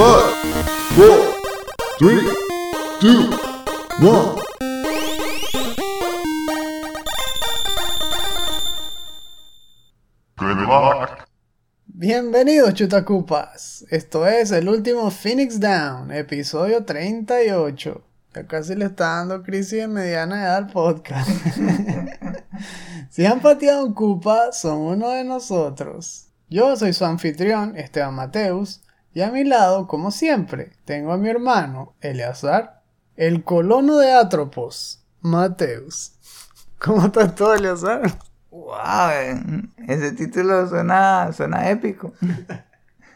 Five, four, three. Bienvenidos chutacupas, esto es el último Phoenix Down, episodio 38. Ya casi le está dando crisis de mediana edad al podcast. si han pateado un cupa, son uno de nosotros. Yo soy su anfitrión, Esteban Mateus, y a mi lado, como siempre, tengo a mi hermano, Eleazar, el colono de Atropos, Mateus. ¿Cómo estás tú, Eleazar? Wow, ese título suena, suena épico.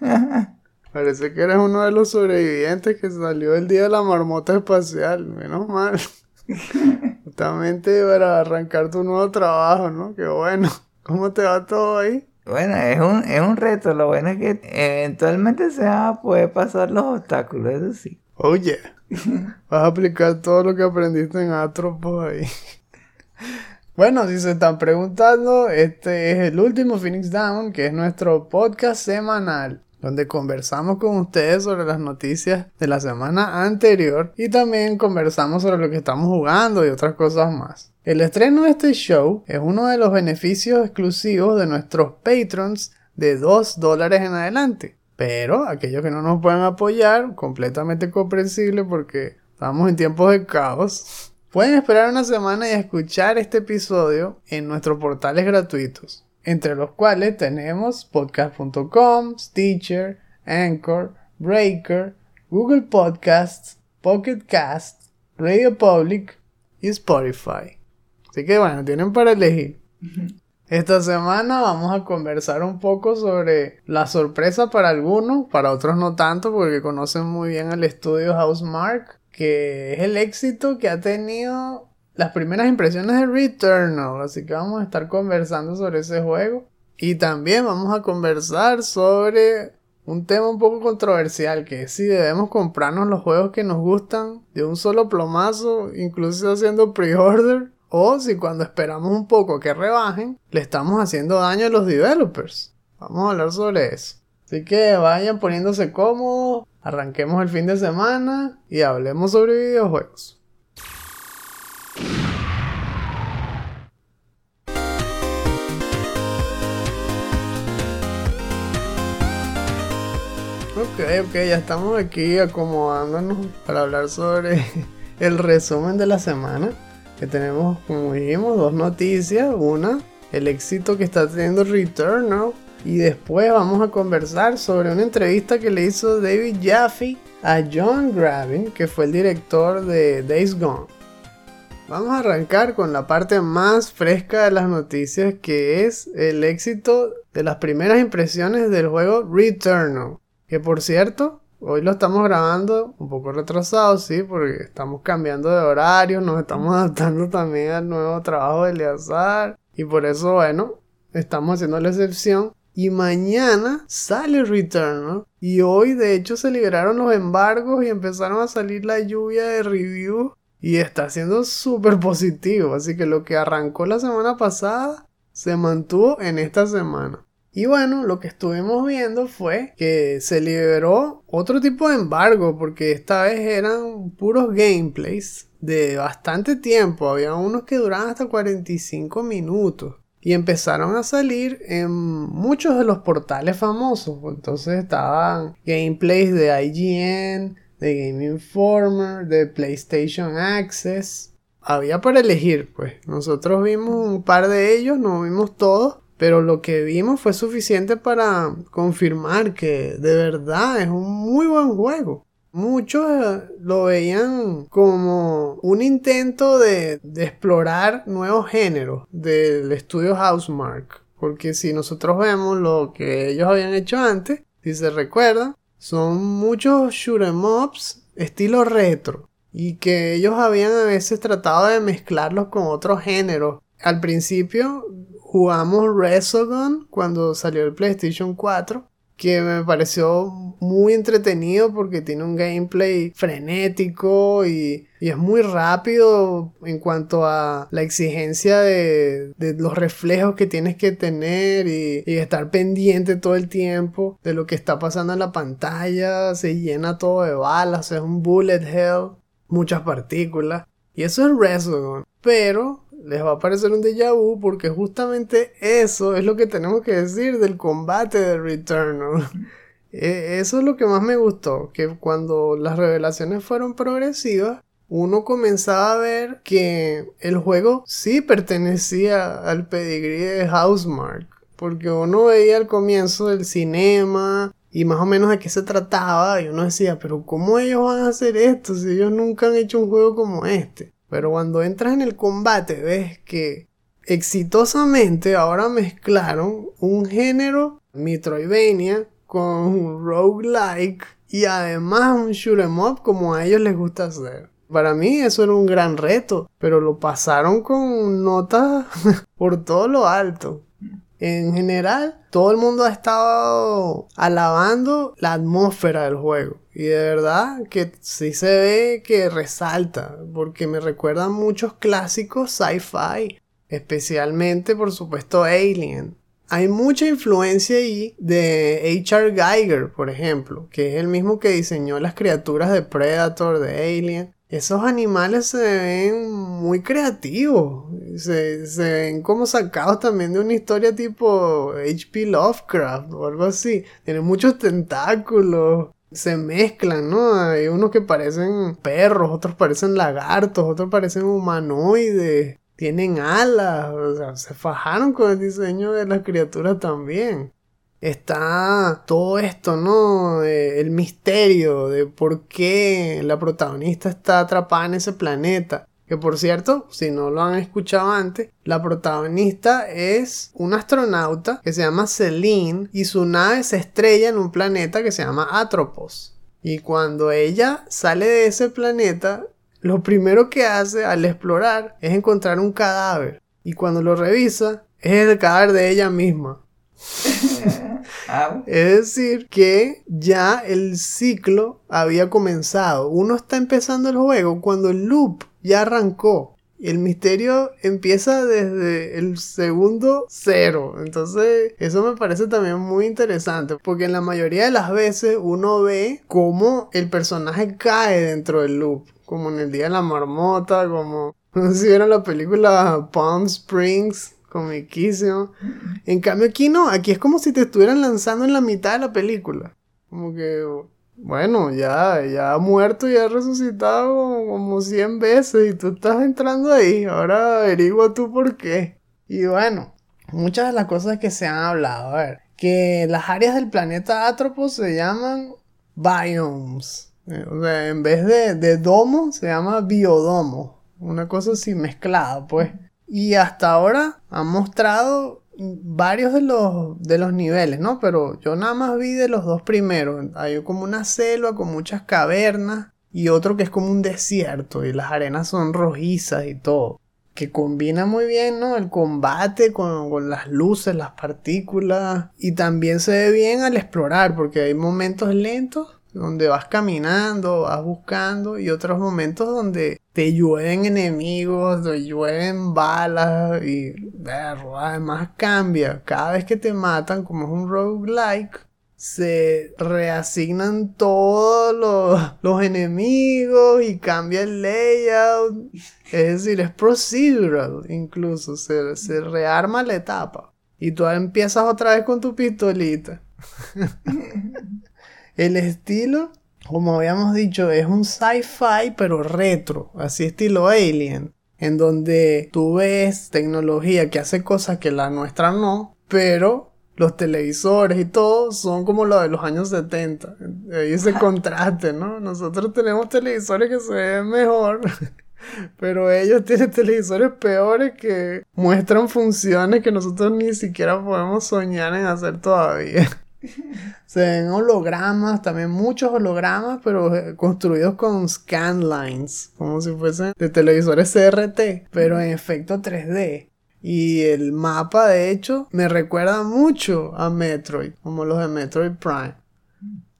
Parece que eres uno de los sobrevivientes que salió el día de la marmota espacial, menos mal. Justamente para arrancar tu nuevo trabajo, ¿no? Qué bueno. ¿Cómo te va todo ahí? Bueno, es un, es un reto. Lo bueno es que eventualmente se va a poder pasar los obstáculos, eso sí. Oye, vas a aplicar todo lo que aprendiste en Atropos ahí. Bueno, si se están preguntando, este es el último Phoenix Down, que es nuestro podcast semanal, donde conversamos con ustedes sobre las noticias de la semana anterior y también conversamos sobre lo que estamos jugando y otras cosas más. El estreno de este show es uno de los beneficios exclusivos de nuestros patrons de 2 dólares en adelante. Pero aquellos que no nos pueden apoyar, completamente comprensible porque estamos en tiempos de caos, pueden esperar una semana y escuchar este episodio en nuestros portales gratuitos, entre los cuales tenemos podcast.com, Stitcher, Anchor, Breaker, Google Podcasts, Pocket Cast, Radio Public y Spotify. Así que bueno, tienen para elegir. Esta semana vamos a conversar un poco sobre la sorpresa para algunos, para otros no tanto porque conocen muy bien el estudio Housemark, que es el éxito que ha tenido las primeras impresiones de Returnal. Así que vamos a estar conversando sobre ese juego. Y también vamos a conversar sobre un tema un poco controversial, que es si debemos comprarnos los juegos que nos gustan de un solo plomazo, incluso haciendo pre-order, o si cuando esperamos un poco que rebajen, le estamos haciendo daño a los developers. Vamos a hablar sobre eso. Así que vayan poniéndose cómodos, arranquemos el fin de semana y hablemos sobre videojuegos. Ok, ok, ya estamos aquí acomodándonos para hablar sobre el resumen de la semana. Que tenemos, como dijimos, dos noticias. Una, el éxito que está teniendo Returnal. Y después vamos a conversar sobre una entrevista que le hizo David Jaffe a John Gravin, que fue el director de Days Gone. Vamos a arrancar con la parte más fresca de las noticias, que es el éxito de las primeras impresiones del juego Returnal. Que por cierto, hoy lo estamos grabando un poco retrasado, sí, porque estamos cambiando de horario, nos estamos adaptando también al nuevo trabajo de Eleazar. Y por eso, bueno, estamos haciendo la excepción. Y mañana sale Returnal. Y hoy, de hecho, se liberaron los embargos y empezaron a salir la lluvia de reviews. Y está siendo súper positivo. Así que lo que arrancó la semana pasada se mantuvo en esta semana. Y bueno, lo que estuvimos viendo fue que se liberó otro tipo de embargo, porque esta vez eran puros gameplays de bastante tiempo. Había unos que duraban hasta 45 minutos. Y empezaron a salir en muchos de los portales famosos. Entonces estaban gameplays de IGN, de Game Informer, de PlayStation Access. Había para elegir, pues. Nosotros vimos un par de ellos, no vimos todos. Pero lo que vimos fue suficiente para confirmar que de verdad es un muy buen juego. Muchos eh, lo veían como un intento de, explorar nuevos géneros del estudio Housemark. Porque si nosotros vemos lo que ellos habían hecho antes, si se recuerdan, son muchos shoot 'em ups estilo retro. Y que ellos habían a veces tratado de mezclarlos con otros géneros. Al principio jugamos Resogun cuando salió el PlayStation 4 que me pareció muy entretenido porque tiene un gameplay frenético y, es muy rápido en cuanto a la exigencia de, los reflejos que tienes que tener y, y, estar pendiente todo el tiempo de lo que está pasando en la pantalla. Se llena todo de balas, es un bullet hell, muchas partículas. Y eso es Resogun. Pero les va a parecer un déjà vu porque justamente eso es lo que tenemos que decir del combate de Returnal. E, eso es lo que más me gustó, que cuando las revelaciones fueron progresivas, uno comenzaba a ver que el juego sí pertenecía al pedigrí de Housemark, porque uno veía al comienzo del cinema y más o menos de qué se trataba y uno decía, pero ¿cómo ellos van a hacer esto si ellos nunca han hecho un juego como este? Pero cuando entras en el combate ves que exitosamente ahora mezclaron un género Metroidvania con un roguelike y además un shoot 'em up como a ellos les gusta hacer. Para mí eso era un gran reto, pero lo pasaron con notas por todo lo alto. En general, todo el mundo ha estado alabando la atmósfera del juego. Y de verdad que sí se ve que resalta, porque me recuerdan muchos clásicos sci-fi, especialmente por supuesto Alien. Hay mucha influencia ahí de H.R. Geiger, por ejemplo, que es el mismo que diseñó las criaturas de Predator, de Alien esos animales se ven muy creativos. Se, ven como sacados también de una historia tipo H.P. Lovecraft o algo así. Tienen muchos tentáculos. Se mezclan, ¿no? Hay unos que parecen perros, otros parecen lagartos, otros parecen humanoides. Tienen alas. O sea, se fajaron con el diseño de las criaturas también está todo esto, ¿no? el misterio de por qué la protagonista está atrapada en ese planeta. Que por cierto, si no lo han escuchado antes, la protagonista es un astronauta que se llama Celine y su nave se estrella en un planeta que se llama Atropos. Y cuando ella sale de ese planeta, lo primero que hace al explorar es encontrar un cadáver. Y cuando lo revisa, es el cadáver de ella misma. Es decir, que ya el ciclo había comenzado. Uno está empezando el juego cuando el loop ya arrancó. El misterio empieza desde el segundo cero. Entonces, eso me parece también muy interesante. Porque en la mayoría de las veces uno ve cómo el personaje cae dentro del loop. Como en el Día de la Marmota, como... Si vieron la película Palm Springs, comiquísimo. En cambio aquí no, aquí es como si te estuvieran lanzando en la mitad de la película. Como que, bueno, ya, ya ha muerto y ha resucitado como 100 veces y tú estás entrando ahí. Ahora averigua tú por qué. Y bueno, muchas de las cosas que se han hablado, a ver, que las áreas del planeta Atropos se llaman biomes. Eh, o sea, en vez de, de domo, se llama biodomo. Una cosa así mezclada, pues. Y hasta ahora han mostrado varios de los, de los niveles, ¿no? Pero yo nada más vi de los dos primeros. Hay como una selva con muchas cavernas y otro que es como un desierto y las arenas son rojizas y todo. Que combina muy bien, ¿no? El combate con, con las luces, las partículas. Y también se ve bien al explorar porque hay momentos lentos donde vas caminando, vas buscando y otros momentos donde te llueven enemigos, te llueven balas y además cambia. Cada vez que te matan, como es un roguelike, se reasignan todos los, los, enemigos y cambia el layout. Es decir, es procedural incluso, se, se rearma la etapa. Y tú empiezas otra vez con tu pistolita. El estilo, como habíamos dicho, es un sci-fi pero retro, así estilo Alien, en donde tú ves tecnología que hace cosas que la nuestra no, pero los televisores y todo son como los de los años 70. Ahí ese contraste, ¿no? Nosotros tenemos televisores que se ven mejor, pero ellos tienen televisores peores que muestran funciones que nosotros ni siquiera podemos soñar en hacer todavía. Se ven hologramas, también muchos hologramas, pero eh, construidos con scanlines, como si fuesen de televisores CRT, pero en efecto 3D. Y el mapa, de hecho, me recuerda mucho a Metroid, como los de Metroid Prime.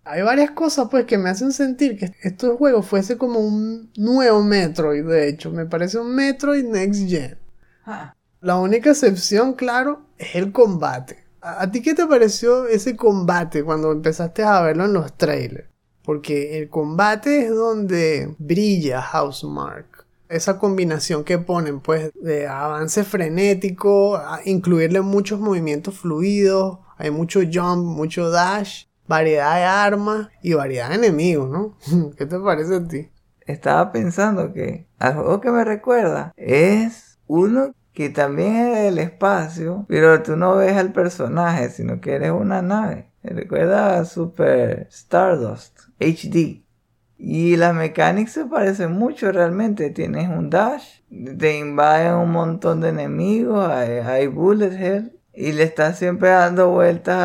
Hay varias cosas pues que me hacen sentir que estos juegos fuese como un nuevo Metroid, de hecho, me parece un Metroid Next Gen. Ah, La única excepción, claro, es el combate. ¿A ti qué te pareció ese combate cuando empezaste a verlo en los trailers? Porque el combate es donde brilla Housemark. Esa combinación que ponen, pues, de avance frenético, incluirle muchos movimientos fluidos, hay mucho jump, mucho dash, variedad de armas y variedad de enemigos, ¿no? ¿Qué te parece a ti? Estaba pensando que al juego que me recuerda es uno que también es del espacio, pero tú no ves al personaje, sino que eres una nave. Recuerda a Super Stardust HD. Y las mecánicas se parecen mucho realmente. Tienes un dash, te invaden un montón de enemigos, hay, hay bullet hell. Y le estás siempre dando vueltas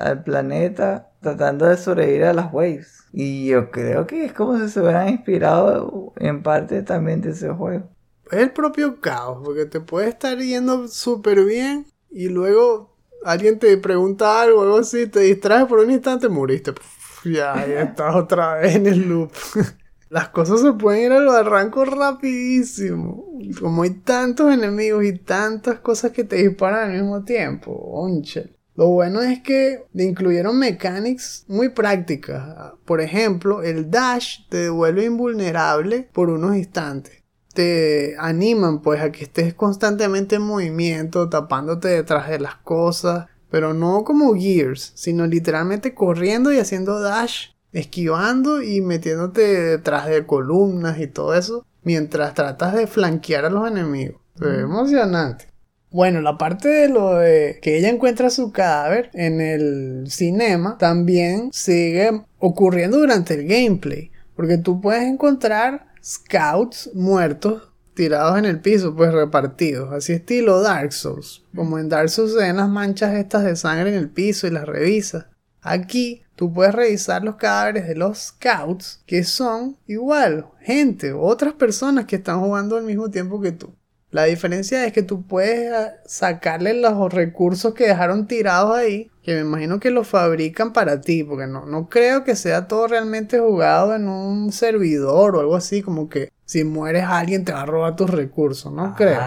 al planeta, tratando de sobrevivir a las waves. Y yo creo que es como si se hubieran inspirado en parte también de ese juego. Es el propio caos, porque te puede estar yendo súper bien y luego alguien te pregunta algo, algo así, te distraes por un instante, moriste. Puf, ya, ya estás otra vez en el loop. Las cosas se pueden ir al barranco rapidísimo. Como hay tantos enemigos y tantas cosas que te disparan al mismo tiempo. Onchel. Lo bueno es que le incluyeron mechanics muy prácticas. Por ejemplo, el dash te devuelve invulnerable por unos instantes te animan pues a que estés constantemente en movimiento, tapándote detrás de las cosas, pero no como Gears, sino literalmente corriendo y haciendo dash, esquivando y metiéndote detrás de columnas y todo eso, mientras tratas de flanquear a los enemigos. Ve emocionante. Bueno, la parte de lo de que ella encuentra su cadáver en el cinema también sigue ocurriendo durante el gameplay. Porque tú puedes encontrar scouts muertos tirados en el piso, pues repartidos. Así estilo Dark Souls. Como en Dark Souls se ven las manchas estas de sangre en el piso y las revisas. Aquí tú puedes revisar los cadáveres de los scouts que son igual, gente, otras personas que están jugando al mismo tiempo que tú. La diferencia es que tú puedes ah, sacarle los recursos que dejaron tirados ahí, que me imagino que los fabrican para ti, porque no, no creo que sea todo realmente jugado en un servidor o algo así, como que si mueres alguien te va a robar tus recursos, no creo.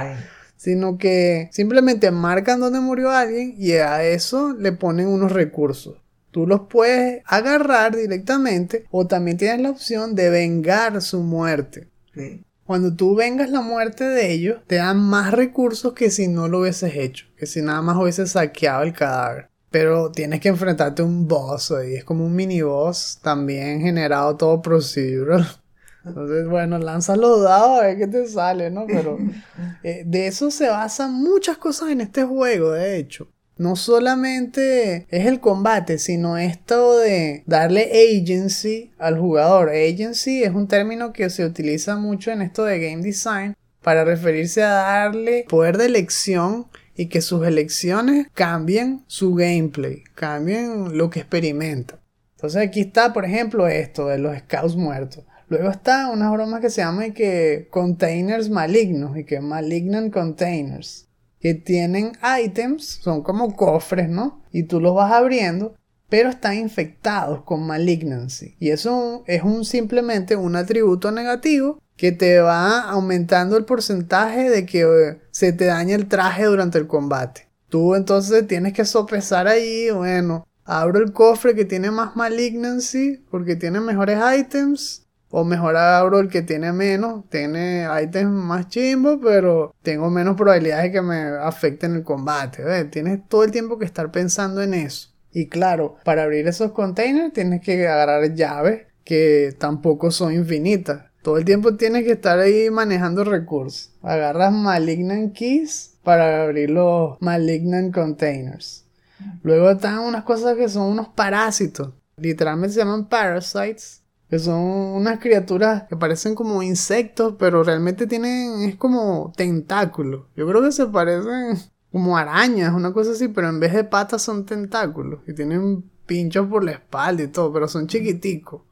Sino que simplemente marcan dónde murió alguien y a eso le ponen unos recursos. Tú los puedes agarrar directamente o también tienes la opción de vengar su muerte. sí. Cuando tú vengas la muerte de ellos, te dan más recursos que si no lo hubieses hecho, que si nada más hubieses saqueado el cadáver. Pero tienes que enfrentarte a un boss ahí, es como un mini boss, también generado todo procedural. Entonces, bueno, lanzas los dados a ver qué te sale, ¿no? Pero eh, de eso se basan muchas cosas en este juego, de hecho. No solamente es el combate, sino esto de darle agency al jugador. Agency es un término que se utiliza mucho en esto de game design para referirse a darle poder de elección y que sus elecciones cambien su gameplay, cambien lo que experimenta. Entonces aquí está, por ejemplo, esto de los scouts muertos. Luego está unas bromas que se llaman que containers malignos y que malignant containers tienen items, son como cofres, ¿no? Y tú los vas abriendo, pero están infectados con malignancy. Y eso es un simplemente un atributo negativo que te va aumentando el porcentaje de que eh, se te daña el traje durante el combate. Tú entonces tienes que sopesar ahí, bueno, abro el cofre que tiene más malignancy porque tiene mejores items o mejor abro el que tiene menos, tiene ítems más chimbo, pero tengo menos probabilidades de que me afecten el combate. ¿ves? Tienes todo el tiempo que estar pensando en eso. Y claro, para abrir esos containers tienes que agarrar llaves que tampoco son infinitas. Todo el tiempo tienes que estar ahí manejando recursos. Agarras Malignant Keys para abrir los Malignant Containers. Luego están unas cosas que son unos parásitos. Literalmente se llaman parasites. Que son unas criaturas que parecen como insectos, pero realmente tienen, es como tentáculos. Yo creo que se parecen como arañas, una cosa así, pero en vez de patas son tentáculos. Y tienen pinchos por la espalda y todo, pero son chiquiticos.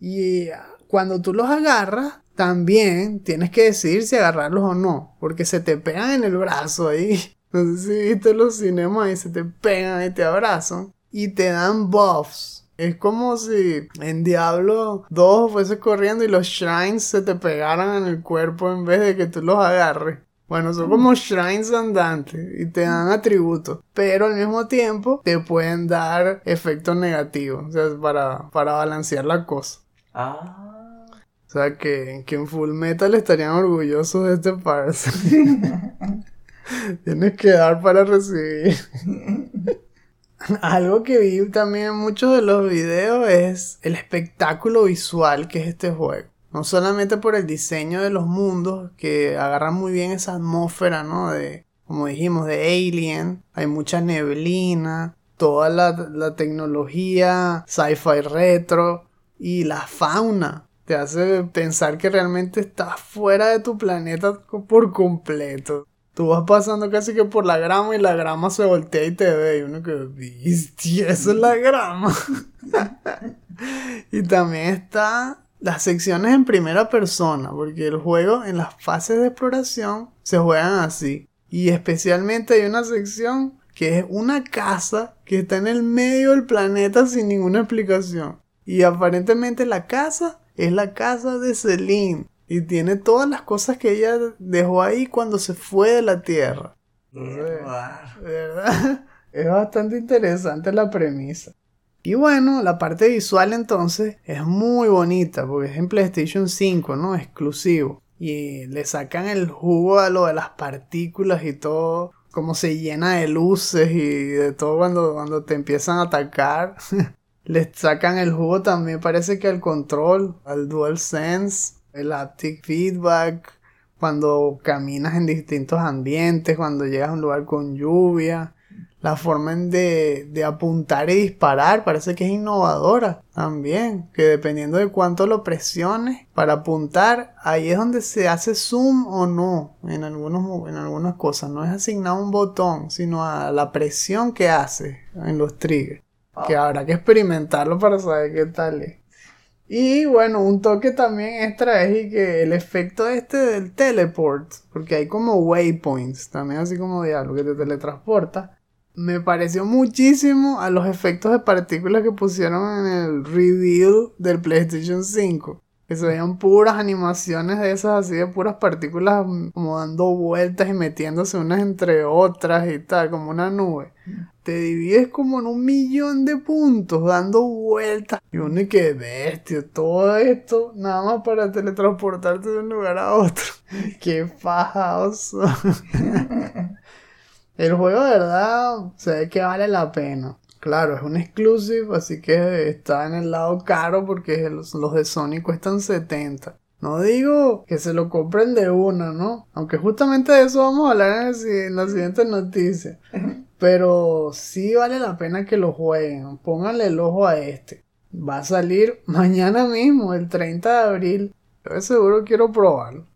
Y cuando tú los agarras, también tienes que decidir si agarrarlos o no, porque se te pegan en el brazo ahí. No sé si viste los cinemas y se te pegan y te abrazan y te dan buffs. Es como si en Diablo 2 fuese corriendo y los shrines se te pegaran en el cuerpo en vez de que tú los agarres. Bueno, son como shrines andantes y te dan atributos, pero al mismo tiempo te pueden dar efectos negativos, o sea, para, para balancear la cosa. Ah. O sea, que, que en Full Metal estarían orgullosos de este parse. Tienes que dar para recibir. Algo que vi también en muchos de los videos es el espectáculo visual que es este juego. No solamente por el diseño de los mundos, que agarran muy bien esa atmósfera, ¿no? De, como dijimos, de Alien. Hay mucha neblina, toda la, tecnología sci-fi retro y la fauna. Te hace pensar que realmente estás fuera de tu planeta por completo. Tú vas pasando casi que por la grama y la grama se voltea y te ve. Y uno que, viste, eso es la grama. y también está las secciones en primera persona, porque el juego en las fases de exploración se juegan así. Y especialmente hay una sección que es una casa que está en el medio del planeta sin ninguna explicación. Y aparentemente la casa es la casa de Celine. Y tiene todas las cosas que ella dejó ahí cuando se fue de la Tierra. ¿Verdad? Es bastante interesante la premisa. Y bueno, la parte visual entonces es muy bonita porque es en PlayStation 5, ¿no? Exclusivo. Y le sacan el jugo a lo de las partículas y todo. Como se llena de luces y de todo cuando, cuando te empiezan a atacar. Le sacan el jugo también, parece que al control, al DualSense, el haptic feedback, cuando caminas en distintos ambientes, cuando llegas a un lugar con lluvia la forma de, de, apuntar y disparar parece que es innovadora también. Que dependiendo de cuánto lo presiones para apuntar, ahí es donde se hace zoom o no en, algunos, en algunas cosas. No es asignado un botón, sino a la presión que hace en los triggers. Que habrá que experimentarlo para saber qué tal es. Y bueno, un toque también extra es que el efecto este del teleport, porque hay como waypoints, también así como diálogo que te teletransporta me pareció muchísimo a los efectos de partículas que pusieron en el reveal del PlayStation 5. Que se veían puras animaciones de esas así de puras partículas mm, como dando vueltas y metiéndose unas entre otras y tal, como una nube. Te divides como en un millón de puntos dando vueltas. Y uno y que bestia, todo esto nada más para teletransportarte de un lugar a otro. Qué fajoso. El juego de verdad se ve que vale la pena. Claro, es un exclusive, así que está en el lado caro porque los, de Sony cuestan 70. No digo que se lo compren de una, ¿no? Aunque justamente de eso vamos a hablar en, en la siguiente noticia. Pero sí vale la pena que lo jueguen. Pónganle el ojo a este. Va a salir mañana mismo, el 30 de abril. Yo de seguro quiero probarlo.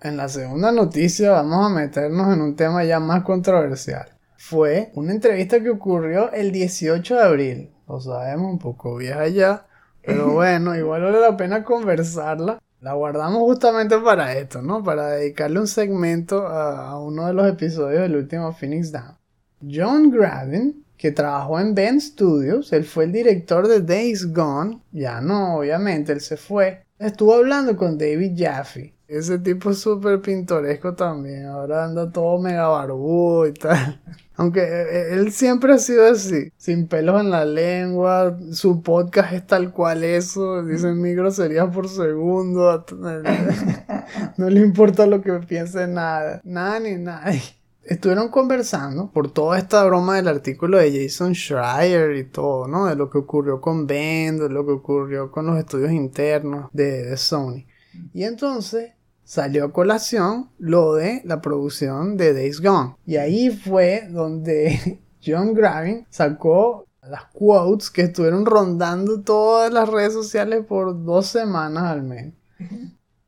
En la segunda noticia vamos a meternos en un tema ya más controversial. Fue una entrevista que ocurrió el 18 de abril. Lo sabemos, un poco vieja ya. Pero bueno, igual vale la pena conversarla. La guardamos justamente para esto, ¿no? Para dedicarle un segmento a, uno de los episodios del último Phoenix Down. John Gravin, que trabajó en Ben Studios, él fue el director de Days Gone. Ya no, obviamente, él se fue. Estuvo hablando con David Jaffe, ese tipo súper pintoresco también. Ahora anda todo mega barbudo y tal. Aunque eh, eh, él siempre ha sido así, sin pelos en la lengua. Su podcast es tal cual eso. Dicen mi grosería por segundo. No le importa lo que piense nada. Nada ni nadie. Estuvieron conversando por toda esta broma del artículo de Jason Schreier y todo, ¿no? De lo que ocurrió con Ben, de lo que ocurrió con los estudios internos de, de Sony. Y entonces salió a colación lo de la producción de Days Gone. Y ahí fue donde John Gravin sacó las quotes que estuvieron rondando todas las redes sociales por dos semanas al menos.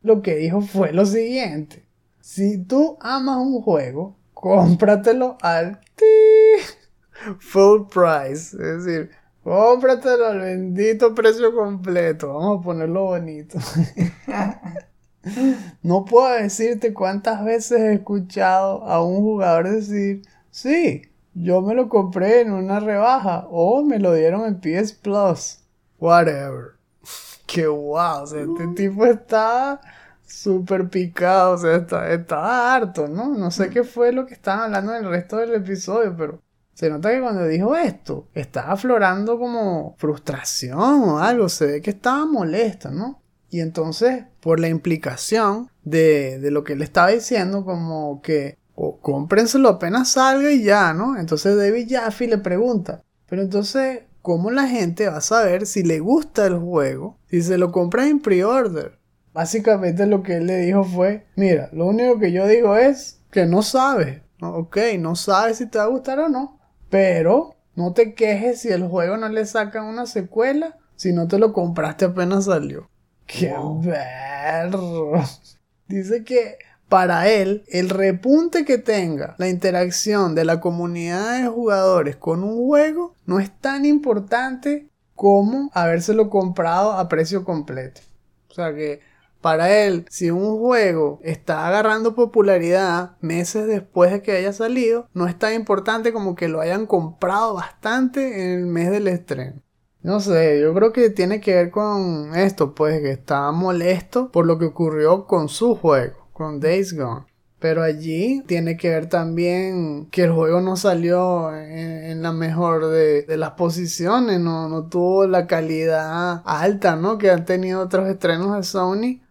Lo que dijo fue lo siguiente. Si tú amas un juego, cómpratelo al full price. Es decir, cómpratelo al bendito precio completo. Vamos a ponerlo bonito. No puedo decirte cuántas veces he escuchado a un jugador decir, sí, yo me lo compré en una rebaja o me lo dieron en PS Plus. Whatever. Qué wow, o sea, este tipo está súper picado, o sea, está, está harto, ¿no? No sé qué fue lo que estaban hablando en el resto del episodio, pero se nota que cuando dijo esto, estaba aflorando como frustración o algo, se ve que estaba molesto, ¿no? Y entonces, por la implicación de, de lo que le estaba diciendo, como que o cómprenselo apenas salga y ya, ¿no? Entonces David Jaffe le pregunta, pero entonces, ¿cómo la gente va a saber si le gusta el juego si se lo compra en pre-order? Básicamente lo que él le dijo fue, mira, lo único que yo digo es que no sabes, ¿no? ok, no sabes si te va a gustar o no, pero no te quejes si el juego no le sacan una secuela si no te lo compraste apenas salió. ¡Qué perro! Dice que para él, el repunte que tenga la interacción de la comunidad de jugadores con un juego no es tan importante como habérselo comprado a precio completo. O sea que para él, si un juego está agarrando popularidad meses después de que haya salido, no es tan importante como que lo hayan comprado bastante en el mes del estreno. No sé, yo creo que tiene que ver con esto, pues que está molesto por lo que ocurrió con su juego con Days Gone. Pero allí tiene que ver también que el juego no salió en, la mejor de, las posiciones, no, no, tuvo la calidad alta, ¿no? Que han tenido otros estrenos de Sony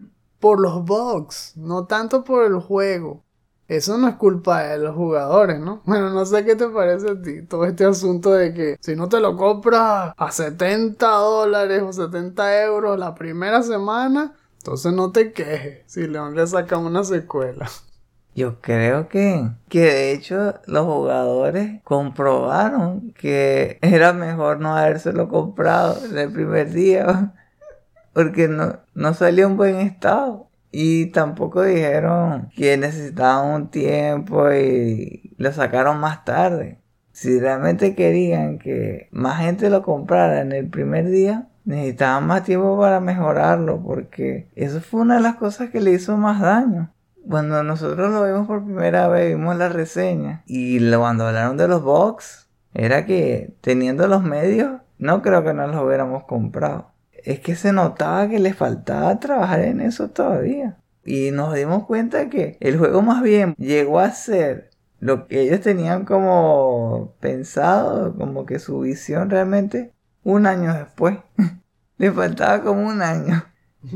por los bugs, no tanto por el juego. Eso no es culpa de los jugadores, ¿no? Bueno, no sé qué te parece a ti todo este asunto de que si no te lo compras a 70 dólares o 70 euros la primera semana, entonces no te quejes si León le saca una secuela. Yo creo que, que de hecho los jugadores comprobaron que era mejor no habérselo comprado en el primer día porque no, no salió en buen estado. Y tampoco dijeron que necesitaban un tiempo y lo sacaron más tarde. Si realmente querían que más gente lo comprara en el primer día, necesitaban más tiempo para mejorarlo porque eso fue una de las cosas que le hizo más daño. Cuando nosotros lo vimos por primera vez, vimos la reseña y cuando hablaron de los box, era que teniendo los medios, no creo que no los hubiéramos comprado. Es que se notaba que le faltaba trabajar en eso todavía. Y nos dimos cuenta que el juego más bien llegó a ser lo que ellos tenían como pensado, como que su visión realmente un año después. Le faltaba como un año.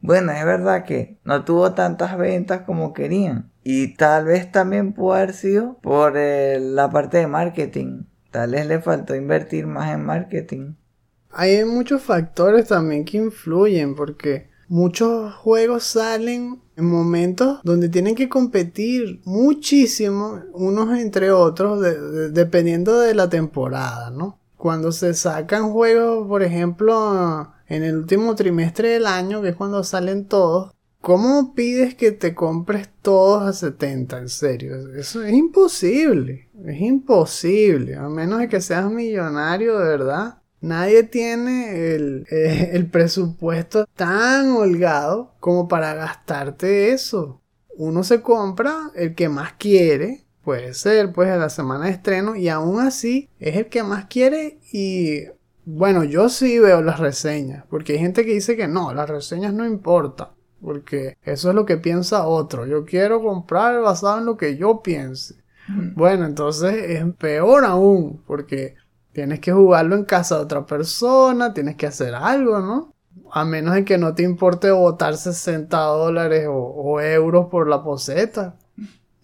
Bueno, es verdad que no tuvo tantas ventas como querían. Y tal vez también pudo haber sido por eh, la parte de marketing. Tal vez le faltó invertir más en marketing. Hay muchos factores también que influyen porque muchos juegos salen en momentos donde tienen que competir muchísimo unos entre otros dependiendo de la temporada, ¿no? cuando se sacan juegos, por ejemplo, en el último trimestre del año, que es cuando salen todos, ¿cómo pides que te compres todos a 70? En serio, eso es imposible. Es imposible, a menos de que seas millonario de verdad. Nadie tiene el, eh, el presupuesto tan holgado como para gastarte eso. Uno se compra el que más quiere Puede ser, pues, a la semana de estreno y aún así es el que más quiere y bueno, yo sí veo las reseñas, porque hay gente que dice que no, las reseñas no importan, porque eso es lo que piensa otro. Yo quiero comprar basado en lo que yo piense. Bueno, entonces es peor aún, porque tienes que jugarlo en casa de otra persona, tienes que hacer algo, ¿no? A menos de que no te importe botar 60 dólares o, o euros por la poseta.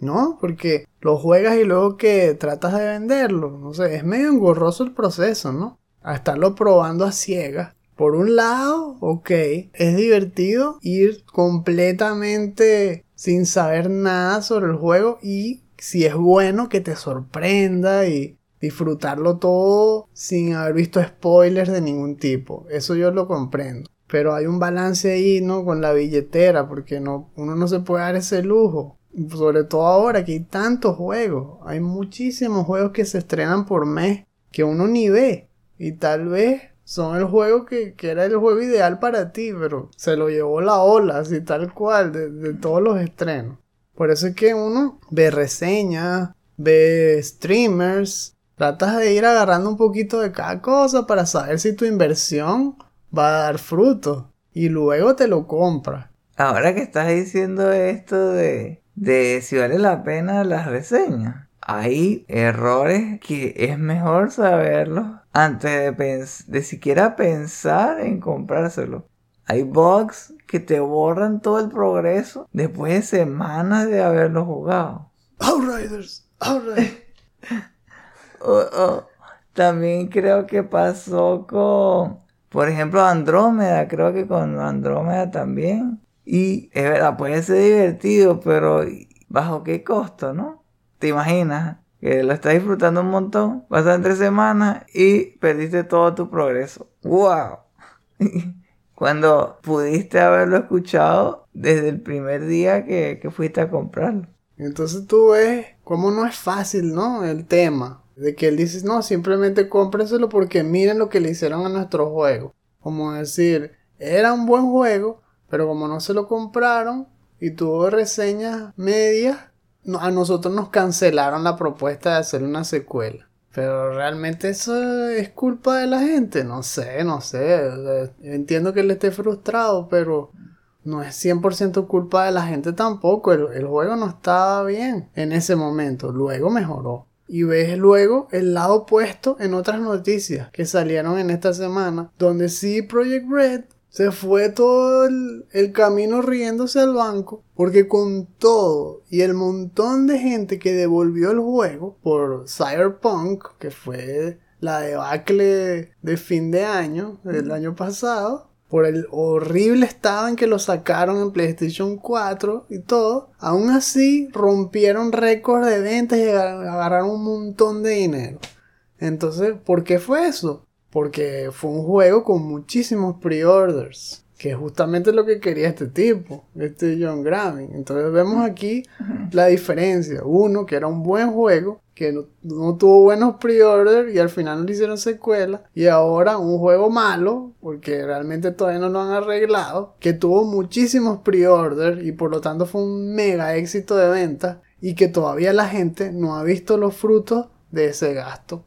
¿no? Porque lo juegas y luego que tratas de venderlo, no sé, es medio engorroso el proceso, ¿no? A estarlo probando a ciegas. Por un lado, ok, es divertido ir completamente sin saber nada sobre el juego y si es bueno que te sorprenda y disfrutarlo todo sin haber visto spoilers de ningún tipo. Eso yo lo comprendo. Pero hay un balance ahí, ¿no? Con la billetera, porque no, uno no se puede dar ese lujo. Sobre todo ahora que hay tantos juegos. Hay muchísimos juegos que se estrenan por mes que uno ni ve. Y tal vez son el juego que, que era el juego ideal para ti, pero se lo llevó la ola, así tal cual, de, de todos los estrenos. Por eso es que uno ve reseñas, ve streamers, tratas de ir agarrando un poquito de cada cosa para saber si tu inversión va a dar fruto y luego te lo compras. Ahora que estás diciendo esto de, de si vale la pena las reseñas, hay errores que es mejor saberlos antes de, de siquiera pensar en comprárselo. Hay bugs que te borran todo el progreso después de semanas de haberlo jugado. Outriders, Outriders. O- o, también creo que pasó con, por ejemplo, Andrómeda. Creo que con Andrómeda también. Y es verdad, puede ser divertido, pero ¿bajo qué costo, no? ¿Te imaginas? Que lo estás disfrutando un montón, pasan tres semanas y perdiste todo tu progreso. ¡Wow! Cuando pudiste haberlo escuchado desde el primer día que, que fuiste a comprarlo. Entonces tú ves cómo no es fácil, ¿no? El tema. De que él dice, no, simplemente cómprenselo porque miren lo que le hicieron a nuestro juego. Como decir, era un buen juego, pero como no se lo compraron y tuvo reseñas medias, a nosotros nos cancelaron la propuesta de hacer una secuela. Pero realmente eso es culpa de la gente, no sé, no sé. sea, entiendo que él esté frustrado, pero no es 100% culpa de la gente tampoco. El, el juego no estaba bien en ese momento. Luego mejoró. Y ves luego el lado opuesto en otras noticias que salieron en esta semana. Donde sí Project Red se fue todo el, el camino riéndose al banco. Porque con todo y el montón de gente que devolvió el juego por Cyberpunk, que fue la debacle de fin de año del año pasado, por el horrible estado en que lo sacaron en PlayStation 4 y todo, aún así rompieron récords de ventas y agar- agarraron un montón de dinero. Entonces, ¿por qué fue eso? Porque fue un juego con muchísimos pre-orders, que es justamente lo que quería este tipo, este John Gravin. Entonces vemos aquí la diferencia. Uno, que era un buen juego, que no, no tuvo buenos pre-orders y al final no le hicieron secuela. Y ahora un juego malo, porque realmente todavía no lo han arreglado, que tuvo muchísimos pre-orders y por lo tanto fue un mega éxito de venta y que todavía la gente no ha visto los frutos de ese gasto.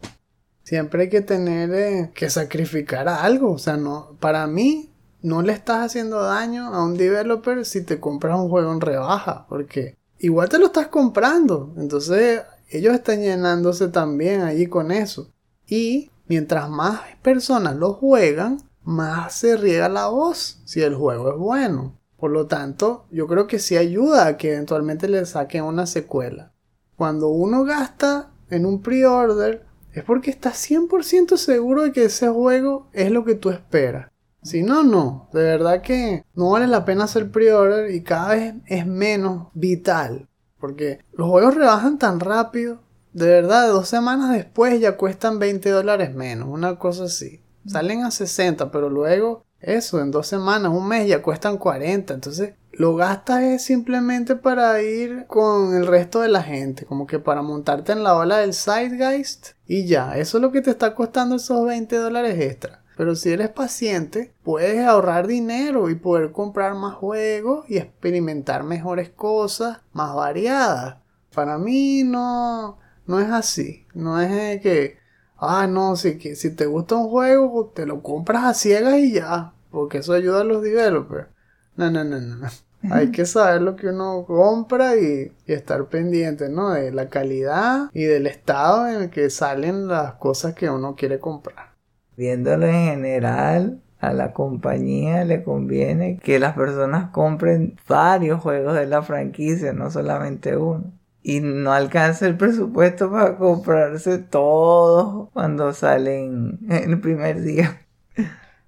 Siempre hay que tener eh, que sacrificar algo. O sea, no, para mí no le estás haciendo daño a un developer si te compras un juego en rebaja. Porque igual te lo estás comprando. Entonces ellos están llenándose también allí con eso. Y mientras más personas lo juegan, más se riega la voz si el juego es bueno. Por lo tanto, yo creo que sí ayuda a que eventualmente le saquen una secuela. Cuando uno gasta en un pre-order, es porque estás 100% seguro de que ese juego es lo que tú esperas. Si no, no. De verdad que no vale la pena hacer pre-order y cada vez es menos vital. Porque los juegos rebajan tan rápido. De verdad, dos semanas después ya cuestan 20 dólares menos. Una cosa así. Salen a 60, pero luego eso, en dos semanas, un mes ya cuestan 40. Entonces, lo gastas es simplemente para ir con el resto de la gente. Como que para montarte en la ola del Zeitgeist. Y ya, eso es lo que te está costando esos 20 dólares extra. Pero si eres paciente, puedes ahorrar dinero y poder comprar más juegos y experimentar mejores cosas, más variadas. Para mí no, no es así. No es que, ah, no, si, que, si te gusta un juego, pues, te lo compras a ciegas y ya. Porque eso ayuda a los developers. No, no, no, no. no. Hay que saber lo que uno compra y, y estar pendiente, ¿no? De la calidad y del estado en el que salen las cosas que uno quiere comprar. Viéndolo en general, a la compañía le conviene que las personas compren varios juegos de la franquicia, no solamente uno. Y no alcanza el presupuesto para comprarse todos cuando salen en el primer día.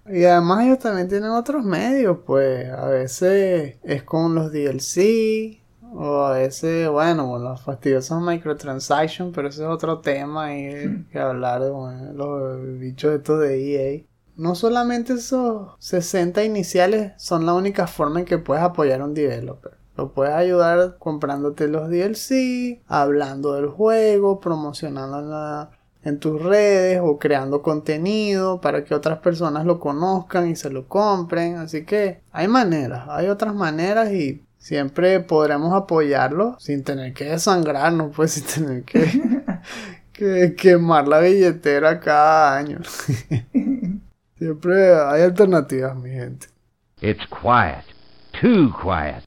Y además ellos también tienen otros medios, pues a veces es con los DLC o a veces, bueno, con los fastidiosos microtransactions, pero ese es otro tema y que hablar de bueno, los bichos estos de EA. No solamente esos 60 iniciales son la única forma en que puedes apoyar a un developer. Lo puedes ayudar comprándote los DLC, hablando del juego, promocionando la en tus redes o creando contenido para que otras personas lo conozcan y se lo compren. Así que hay maneras, hay otras maneras y siempre podremos apoyarlo sin tener que desangrarnos, pues sin tener que, que quemar la billetera cada año. siempre hay alternativas, mi gente. It's quiet. Too quiet.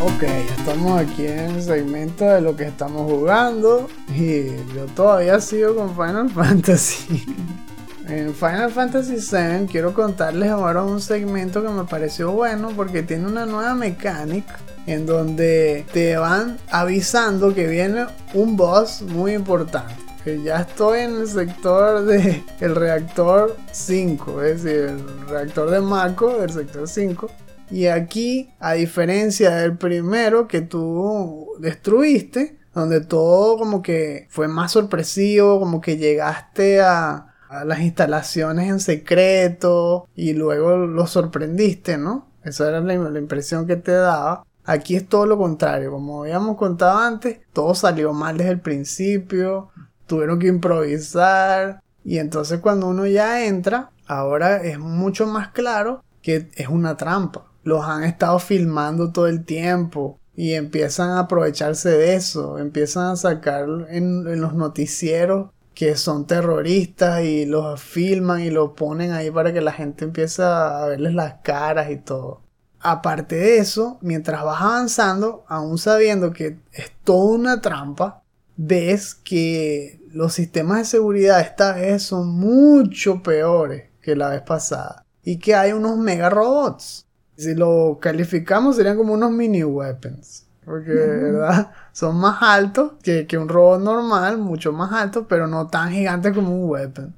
Ok, ya estamos aquí en el segmento de lo que estamos jugando y yo todavía sigo con Final Fantasy. En Final Fantasy VII quiero contarles ahora un segmento que me pareció bueno porque tiene una nueva mecánica en donde te van avisando que viene un boss muy importante. Que ya estoy en el sector de el reactor 5, es decir, el reactor de Mako del sector 5. Y aquí, a diferencia del primero que tú destruiste, donde todo como que fue más sorpresivo, como que llegaste a, a las instalaciones en secreto y luego lo sorprendiste, ¿no? Esa era la, impresión que te daba. Aquí es todo lo contrario, como habíamos contado antes, todo salió mal desde el principio, tuvieron que improvisar y entonces cuando uno ya entra, ahora es mucho más claro que es una trampa. Los han estado filmando todo el tiempo y empiezan a aprovecharse de eso, empiezan a sacar en los noticieros que son terroristas y los filman y lo ponen ahí para que la gente empiece a verles las caras y todo. Aparte de eso, mientras vas avanzando, aún sabiendo que es toda una trampa, ves que los sistemas de seguridad esta vez son mucho peores que la vez pasada y que hay unos mega robots. Si lo calificamos serían como unos mini weapons. Porque, ¿verdad? Son más altos que, que un robot normal, mucho más altos, pero no tan gigantes como un weapon.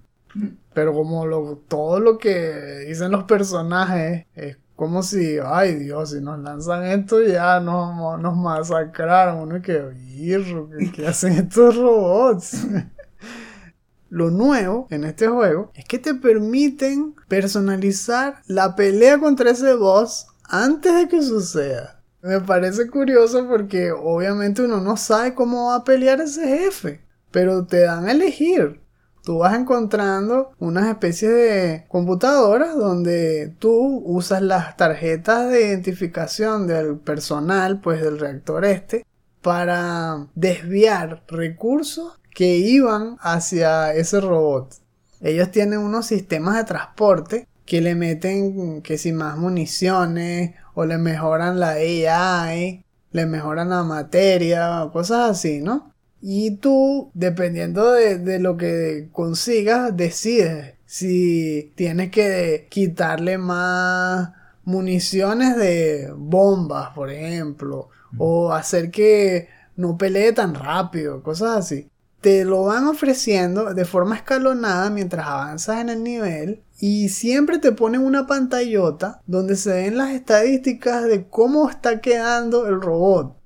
Pero como lo, todo lo que dicen los personajes es como si, ay Dios, si nos lanzan esto ya nos, nos masacraron. Uno que, "Birro, ¿qué, qué hacen estos robots? Lo nuevo en este juego es que te permiten personalizar la pelea contra ese boss antes de que suceda. Me parece curioso porque obviamente uno no sabe cómo va a pelear ese jefe, pero te dan a elegir. Tú vas encontrando unas especies de computadoras donde tú usas las tarjetas de identificación del personal, pues del reactor este, para desviar recursos que iban hacia ese robot. Ellos tienen unos sistemas de transporte que le meten que si más municiones o le mejoran la AI, le mejoran la materia, cosas así, ¿no? Y tú, dependiendo de, de lo que consigas, decides si tienes que quitarle más municiones de bombas, por ejemplo, o hacer que no pelee tan rápido, cosas así. Te lo van ofreciendo de forma escalonada mientras avanzas en el nivel y siempre te ponen una pantallota donde se ven las estadísticas de cómo está quedando el robot.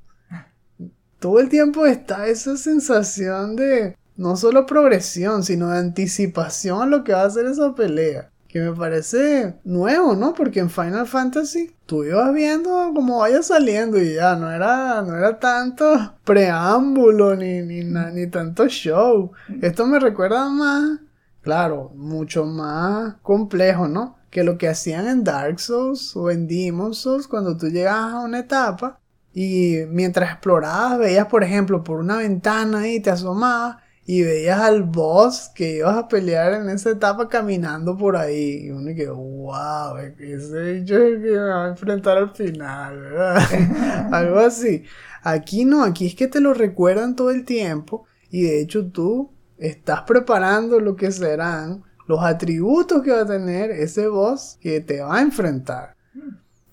Todo el tiempo está esa sensación de no solo progresión, sino de anticipación a lo que va a hacer esa pelea. Que me parece nuevo, ¿no? Porque en Final Fantasy tú ibas viendo cómo vaya saliendo y ya, no era, no era tanto preámbulo ni, ni, ni tanto show. Esto me recuerda más, claro, mucho más complejo, ¿no? Que lo que hacían en Dark Souls o en Demon Souls cuando tú llegabas a una etapa y mientras explorabas veías, por ejemplo, por una ventana y te asomabas y veías al boss que ibas a pelear en esa etapa caminando por ahí. Y uno que, wow, ese bicho es que me va a enfrentar al final. Algo así. Aquí no, aquí es que te lo recuerdan todo el tiempo y de hecho tú estás preparando lo que serán los atributos que va a tener ese boss que te va a enfrentar.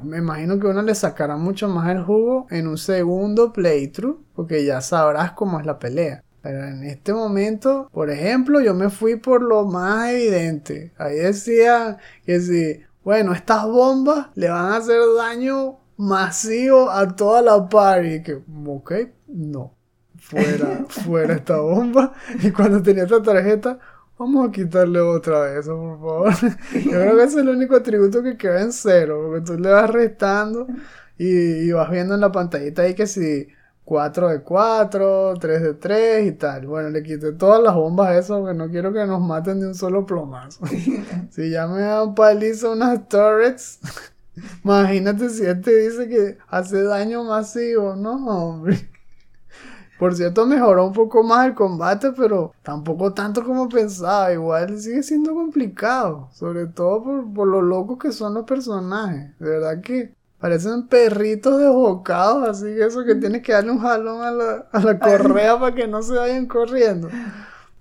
Me imagino que uno le sacará mucho más el jugo en un segundo playthrough, porque ya sabrás cómo es la pelea. Pero en este momento, por ejemplo, yo me fui por lo más evidente. Ahí decía que si, bueno, estas bombas le van a hacer daño masivo a toda la party. Y que, ok, no. Fuera, fuera esta bomba. Y cuando tenía esta tarjeta, vamos a quitarle otra vez eso, por favor. Yo creo que ese es el único atributo que queda en cero, porque tú le vas restando Y, y vas viendo en la pantallita ahí que si 4 de 4, 3 de 3 y tal. Bueno, le quité todas las bombas esas porque no quiero que nos maten de un solo plomazo. si ya me dan paliza unas turrets, imagínate si este dice que hace daño masivo, ¿no, hombre? Por cierto, mejoró un poco más el combate, pero tampoco tanto como pensaba. Igual sigue siendo complicado, sobre todo por, por lo locos que son los personajes. De verdad que Parecen perritos desbocados, así que eso que tienes que darle un jalón a la, a la correa para que no se vayan corriendo.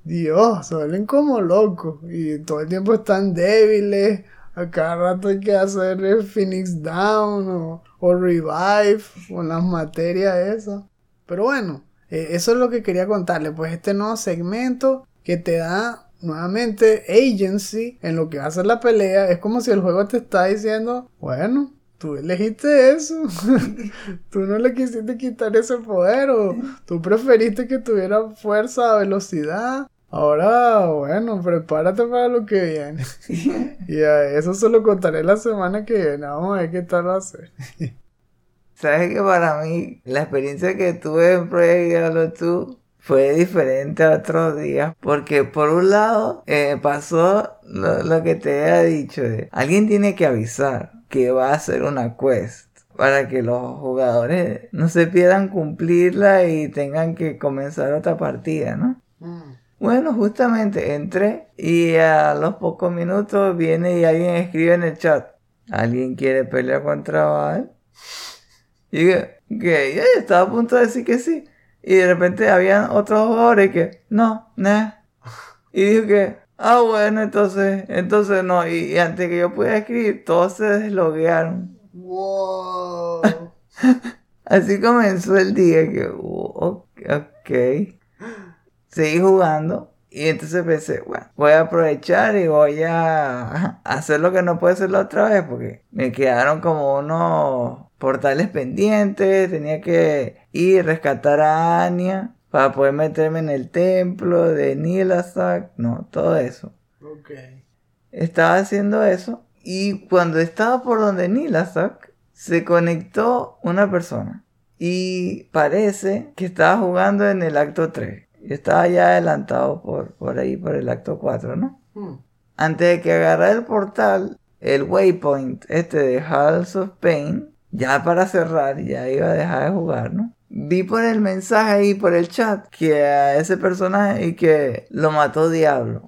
Dios, se vuelven como locos y todo el tiempo están débiles. A cada rato hay que hacerle Phoenix Down o, o Revive con las materias esas. Pero bueno, eh, eso es lo que quería contarle. Pues este nuevo segmento que te da nuevamente agency en lo que va a ser la pelea. Es como si el juego te está diciendo, bueno, tú elegiste eso. tú no le quisiste quitar ese poder o tú preferiste que tuviera fuerza, velocidad. Ahora, bueno, prepárate para lo que viene. y a eso se lo contaré la semana que viene. Vamos a ver qué tal va a ser. Sabes que para mí la experiencia que tuve en Project Diablo 2 fue diferente a otros días porque por un lado eh, pasó lo, lo, que te he dicho de alguien tiene que avisar que va a ser una quest para que los jugadores no se pierdan cumplirla y tengan que comenzar otra partida, ¿no? Mm. Bueno, justamente entré y a los pocos minutos viene y alguien escribe en el chat, ¿alguien quiere pelear contra Val? Y que, que ya estaba a punto de decir que sí. Y de repente habían otros jugadores que, no, no. Y dijo que, Ah, bueno, entonces, entonces no. Y, antes que yo pudiera escribir, todos se desloguearon. Wow. Así comenzó el día que, ok. Seguí jugando. Y entonces pensé, bueno, voy a aprovechar y voy a hacer lo que no puede hacer la otra vez porque me quedaron como unos portales pendientes, tenía que ir a rescatar a Anya para poder meterme en el templo de Nilasak, no, todo eso. Ok. Estaba haciendo eso y cuando estaba por donde Nilasak, se conectó una persona y parece que estaba jugando en el acto 3. Y estaba ya adelantado por, por ahí, por el acto 4, ¿no? Hmm. Antes de que agarrara el portal, el waypoint este de Halls of Pain, ya para cerrar, ya iba a dejar de jugar, ¿no? Vi por el mensaje ahí, por el chat, que a ese personaje y que lo mató Diablo.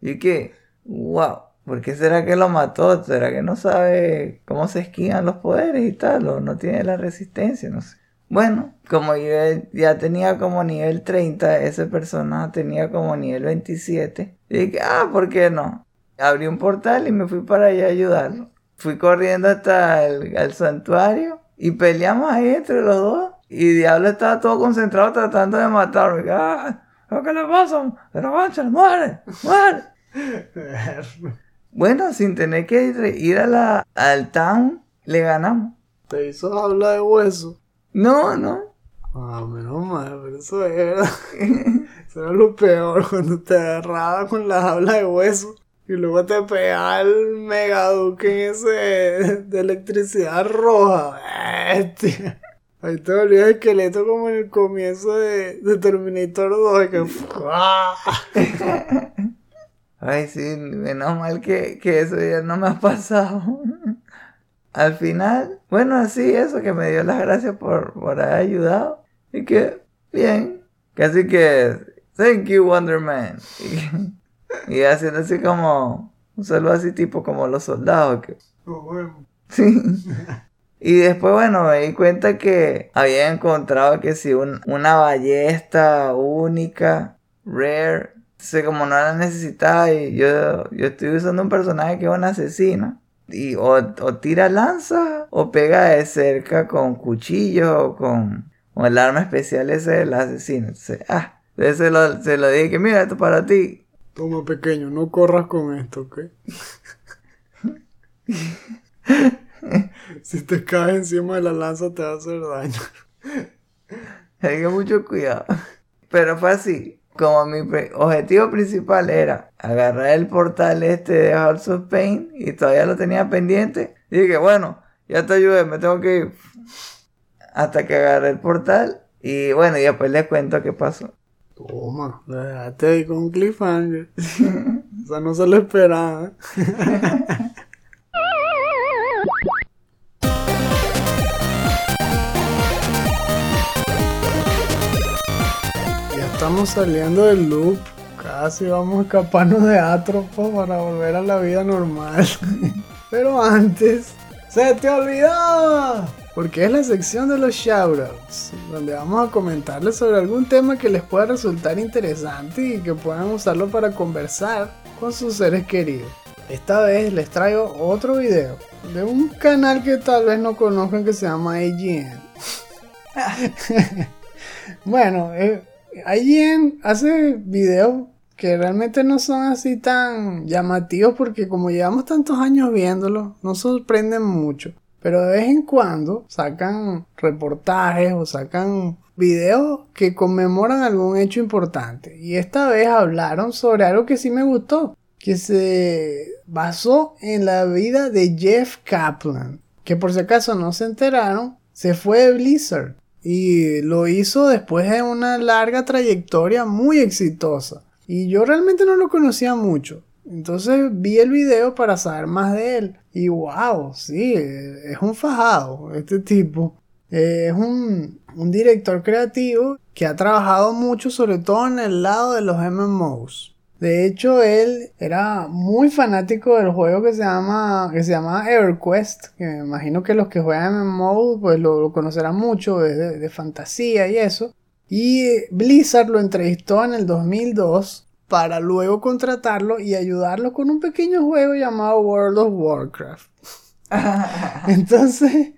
Y que, wow, ¿por qué será que lo mató? ¿Será que no sabe cómo se esquivan los poderes y tal? ¿O no tiene la resistencia? No sé. Bueno, como yo ya tenía como nivel 30, ese personaje tenía como nivel 27. Y dije, ah, ¿por qué no? Abrí un portal y me fui para allá a ayudarlo. Fui corriendo hasta el santuario y peleamos ahí entre los dos. Y Diablo estaba todo concentrado tratando de matarme. ¡Ah! ¿Qué le pasa? Pero mancha, muere, muere. bueno, sin tener que ir, a la, al town, le ganamos. ¿Te hizo hablar de hueso? No, no. Ah, menos mal, pero eso era. eso era lo peor cuando te agarraba con la habla de hueso. Y luego te pegaba el megaduque ese de electricidad roja. Bestia. Ahí te volvió el esqueleto como en el comienzo de, de Terminator 2. Que... Ay, sí, menos mal que, que eso ya no me ha pasado. Al final, bueno, así eso, que me dio las gracias por, por haber ayudado. Y que, bien. Casi que, thank you, Wonder Man. Y, haciendo así como, un saludo así tipo como los soldados. Que... Oh, bueno. Sí. Y después, bueno, me di cuenta que había encontrado que si una ballesta única, rare, sé como no la necesitaba y yo, yo estoy usando un personaje que es un asesino. Y o, tira lanza o pega de cerca con cuchillo o con, el arma especial ese del asesino. Entonces, ah, se lo, se lo dije que mira, esto para ti. Toma pequeño, no corras con esto, ¿ok? si te caes encima de la lanza te va a hacer daño. Hay que mucho cuidado. Pero fue así. Como mi objetivo principal era agarrar el portal este de House of Pain y todavía lo tenía pendiente. Dije, bueno, ya te ayudé, me tengo que ir. Hasta que agarré el portal y bueno, y después les cuento qué pasó. Toma, lo dejaste ahí con un cliffhanger. o sea, no se lo esperaba. Estamos saliendo del loop. Casi vamos a escaparnos de Atropo para volver a la vida normal. Pero antes, ¡se te olvidó! Porque es la sección de los shoutouts, donde vamos a comentarles sobre algún tema que les pueda resultar interesante y que puedan usarlo para conversar con sus seres queridos. Esta vez les traigo otro video de un canal que tal vez no conozcan que se llama AGN. bueno, eh, IGN hace videos que realmente no son así tan llamativos porque como llevamos tantos años viéndolos, no sorprenden mucho. Pero de vez en cuando sacan reportajes o sacan videos que conmemoran algún hecho importante. Y esta vez hablaron sobre algo que sí me gustó, que se basó en la vida de Jeff Kaplan, que por si acaso no se enteraron, se fue de Blizzard y lo hizo después de una larga trayectoria muy exitosa. Y yo realmente no lo conocía mucho. Entonces vi el video para saber más de él. Y wow, sí, es un fajado este tipo. Eh, es un, un director creativo que ha trabajado mucho, sobre todo en el lado de los MMOs. De hecho, él era muy fanático del juego que se llama que se llama EverQuest, que me imagino que los que juegan MMO pues lo, lo conocerán mucho, es de, de, fantasía y eso. Y Blizzard lo entrevistó en el 2002 para luego contratarlo y ayudarlo con un pequeño juego llamado World of Warcraft. Entonces,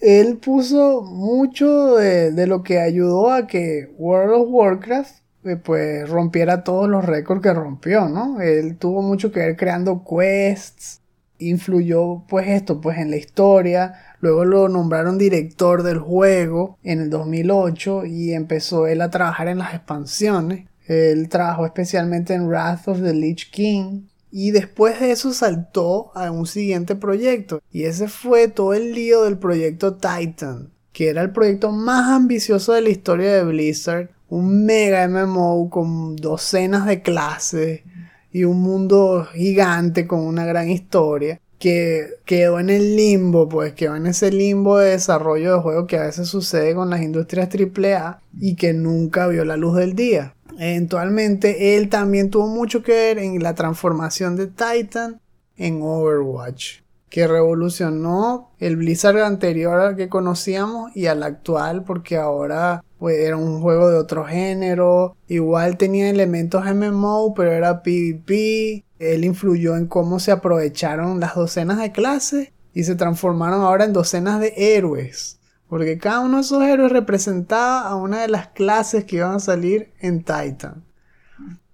él puso mucho de, de, lo que ayudó a que World of Warcraft pues rompiera todos los récords que rompió, ¿no? Él tuvo mucho que ver creando quests, influyó pues esto pues en la historia, luego lo nombraron director del juego en el 2008 y empezó él a trabajar en las expansiones. Él trabajó especialmente en Wrath of the Lich King y después de eso saltó a un siguiente proyecto y ese fue todo el lío del proyecto Titan, que era el proyecto más ambicioso de la historia de Blizzard un mega MMO con docenas de clases y un mundo gigante con una gran historia que quedó en el limbo, pues quedó en ese limbo de desarrollo de juegos que a veces sucede con las industrias AAA y que nunca vio la luz del día. Eventualmente él también tuvo mucho que ver en la transformación de Titan en Overwatch que revolucionó el Blizzard anterior al que conocíamos y al actual porque ahora pues, era un juego de otro género, igual tenía elementos MMO pero era PvP, él influyó en cómo se aprovecharon las docenas de clases y se transformaron ahora en docenas de héroes, porque cada uno de esos héroes representaba a una de las clases que iban a salir en Titan.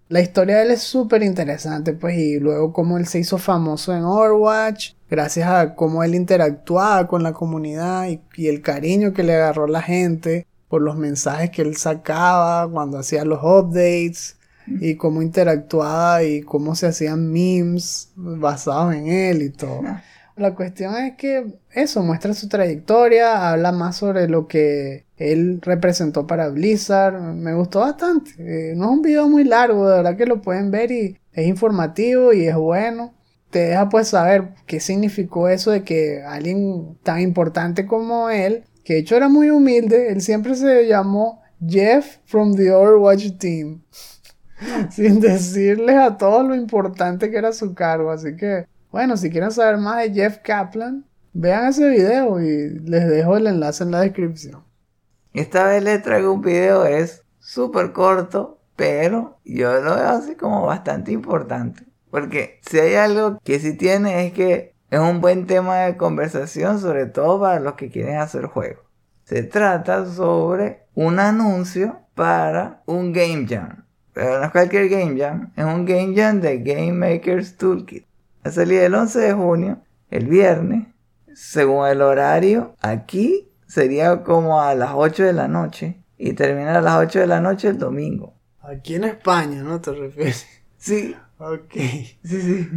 La historia de él es súper interesante, pues, y luego cómo él se hizo famoso en Overwatch, gracias a cómo él interactuaba con la comunidad y, y, el cariño que le agarró la gente por los mensajes que él sacaba cuando hacía los updates y cómo interactuaba y cómo se hacían memes basados en él y todo. La cuestión es que eso muestra su trayectoria, habla más sobre lo que él representó para Blizzard. Me gustó bastante. Eh, no es un video muy largo, de verdad que lo pueden ver y es informativo y es bueno. Te deja pues saber qué significó eso de que alguien tan importante como él, que de hecho era muy humilde, él siempre se llamó Jeff from the Overwatch Team. Sin decirles a todos lo importante que era su cargo. Así que bueno, si quieren saber más de Jeff Kaplan, vean ese video y les dejo el enlace en la descripción. Esta vez les traigo un video, es súper corto, pero yo lo veo así como bastante importante. Porque si hay algo que sí tiene es que es un buen tema de conversación, sobre todo para los que quieren hacer juegos. Se trata sobre un anuncio para un Game Jam. Pero no es cualquier Game Jam, es un Game Jam de Game Maker's Toolkit. Va a salir el 11 de junio, el viernes, según el horario. Aquí sería como a las 8 de la noche y termina a las 8 de la noche el domingo. Aquí en España, ¿no te refieres? Sí. Ok. Sí, sí.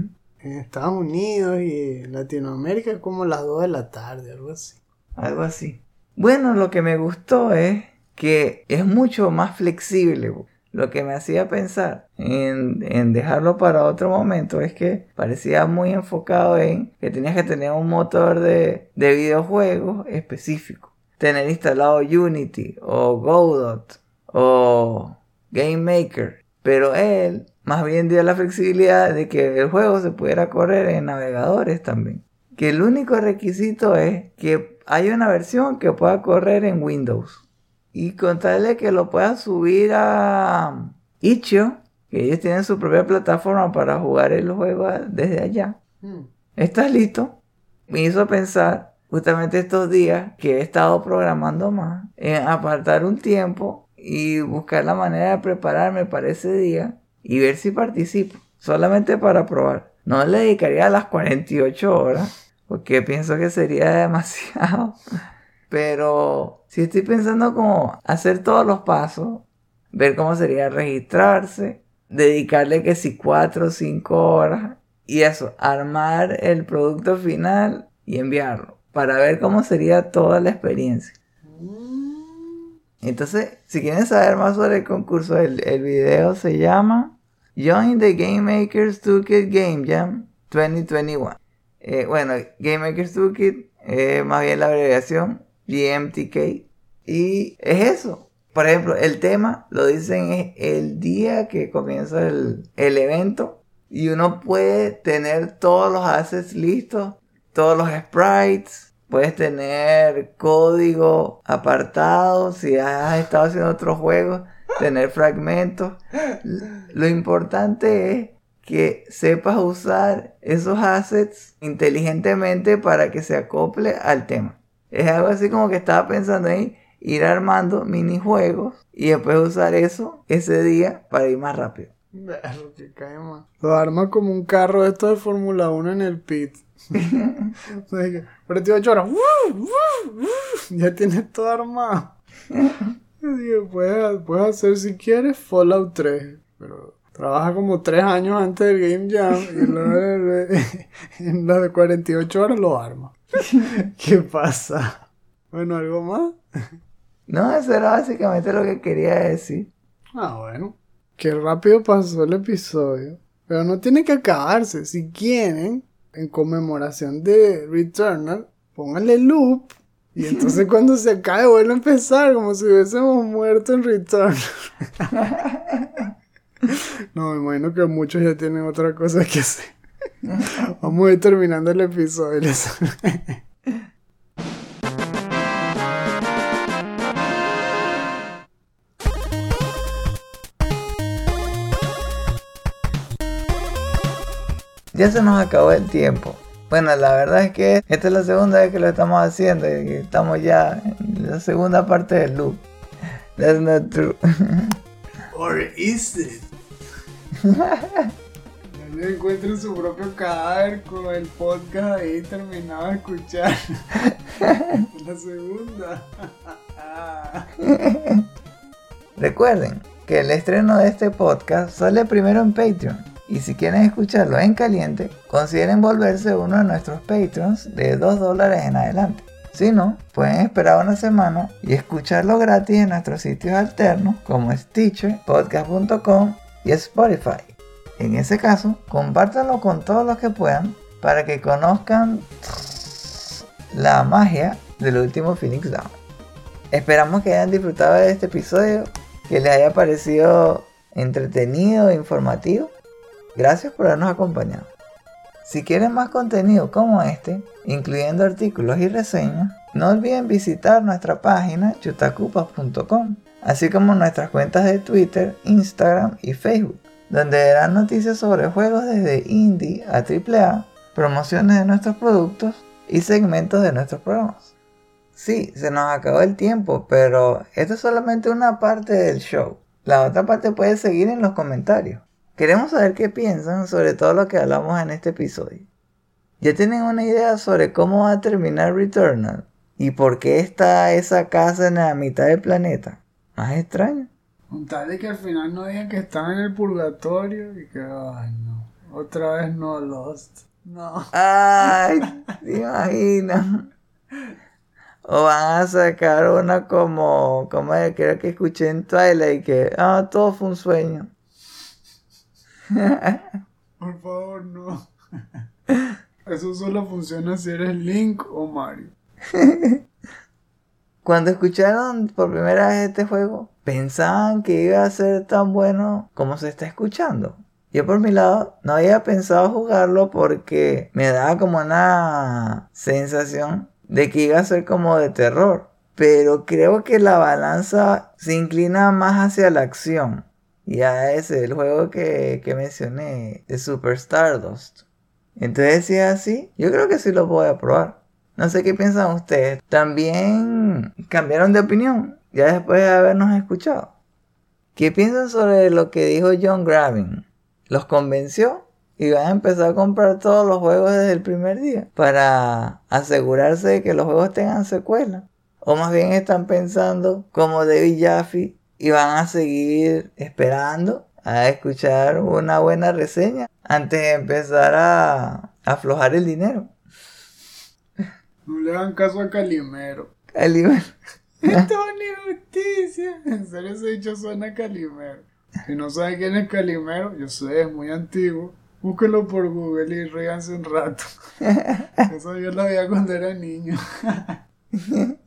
En Estados Unidos y Latinoamérica es como las 2 de la tarde, algo así. Algo así. Bueno, lo que me gustó es que es mucho más flexible. Lo que me hacía pensar en, dejarlo para otro momento es que parecía muy enfocado en que tenías que tener un motor de, de videojuegos específico. Tener instalado Unity o Godot o Game Maker. Pero él más bien dio la flexibilidad de que el juego se pudiera correr en navegadores también. Que el único requisito es que haya una versión que pueda correr en Windows. Y contarle que lo pueda subir a Itch.io, que ellos tienen su propia plataforma para jugar el juego desde allá. Hmm. ¿Estás listo? Me hizo pensar justamente estos días que he estado programando más en apartar un tiempo y buscar la manera de prepararme para ese día y ver si participo, solamente para probar. No le dedicaría las 48 horas porque pienso que sería demasiado. Pero si estoy pensando como hacer todos los pasos, ver cómo sería registrarse, dedicarle que si 4 o 5 horas y eso, armar el producto final y enviarlo para ver cómo sería toda la experiencia. Entonces, si quieren saber más sobre el concurso, el, video se llama Join the Game Makers Toolkit Game Jam 2021. Eh, bueno, Game Makers Toolkit es más bien la abreviación GMTK. Y es eso. Por ejemplo, el tema lo dicen es el día que comienza el, el evento. Y uno puede tener todos los assets listos, todos los sprites. Puedes tener código apartado si has estado haciendo otros juegos, tener fragmentos. Lo importante es que sepas usar esos assets inteligentemente para que se acople al tema. Es algo así como que estaba pensando en ir armando minijuegos y después usar eso ese día para ir más rápido. Verlo, que cae más. Lo arma como un carro de estos de Fórmula 1 en el pit. O sea que, 48 horas. ¡wuu! ¡wuu! ¡wuu! Ya tienes todo armado. Digo, puedes, puedes hacer si quieres Fallout 3. Pero trabaja como 3 años antes del Game Jam. Y luego en las de 48 horas lo arma. ¿Qué pasa? Bueno, ¿algo más? No, eso era básicamente lo que quería decir. Ah, bueno. Qué rápido pasó el episodio. Pero no tiene que acabarse. Si quieren, en conmemoración de Returnal, pónganle loop. Y entonces cuando se acabe vuelve a empezar, como si hubiésemos muerto en Returnal. no, me imagino que muchos ya tienen otra cosa que hacer. Vamos a ir terminando el episodio. Ya se nos acabó el tiempo. Bueno, la verdad es que esta es la segunda vez que lo estamos haciendo y estamos ya en la segunda parte del loop. That's not true. Or is it? Encuentren su propio cadáver con el podcast ahí terminado de escuchar. La segunda. Recuerden que el estreno de este podcast sale primero en Patreon. Y si quieren escucharlo en caliente, consideren volverse uno de nuestros Patreons de 2 dólares en adelante. Si no, pueden esperar una semana y escucharlo gratis en nuestros sitios alternos como Stitcher, podcast.com y Spotify. En ese caso, compártanlo con todos los que puedan para que conozcan la magia del último Phoenix Down. Esperamos que hayan disfrutado de este episodio, que les haya parecido entretenido e informativo. Gracias por habernos acompañado. Si quieren más contenido como este, incluyendo artículos y reseñas, no olviden visitar nuestra página chutacupas.com, así como nuestras cuentas de Twitter, Instagram y Facebook, donde verán noticias sobre juegos desde indie a AAA, promociones de nuestros productos y segmentos de nuestros programas. Sí, se nos acabó el tiempo, pero esto es solamente una parte del show. La otra parte puede seguir en los comentarios. Queremos saber qué piensan sobre todo lo que hablamos en este episodio. ¿Ya tienen una idea sobre cómo va a terminar Returnal? ¿Y por qué está esa casa en la mitad del planeta? Más extraño. Con tal de que al final no digan que están en el purgatorio y que, ay no. Otra vez no Lost. No. Ay, te imaginas. O van a sacar una como, como creo que escuché en Twilight que, ah, todo fue un sueño. Por favor, no. Eso solo funciona si eres Link o Mario. Cuando escucharon por primera vez este juego, pensaban que iba a ser tan bueno como se está escuchando. Yo por mi lado no había pensado jugarlo porque me daba como una sensación de que iba a ser como de terror. Pero creo que la balanza se inclina más hacia la acción. Ya ese, el juego que, que mencioné, de Super Stardust. Entonces, si es así, yo creo que sí lo voy a probar. No sé qué piensan ustedes. También cambiaron de opinión ya después de habernos escuchado. ¿Qué piensan sobre lo que dijo John Gravin? ¿Los convenció? Y van a empezar a comprar todos los juegos desde el primer día para asegurarse de que los juegos tengan secuela. O más bien están pensando como David Jaffe y van a seguir esperando a escuchar una buena reseña antes de empezar a aflojar el dinero. No le hagan caso a Calimero. Calimero. Esto es una injusticia. En serio, ese dicho suena a Calimero. Si no sabe quién es Calimero, yo sé, es muy antiguo. Búsquelo por Google y ríganse un rato. Eso yo lo veía cuando era niño.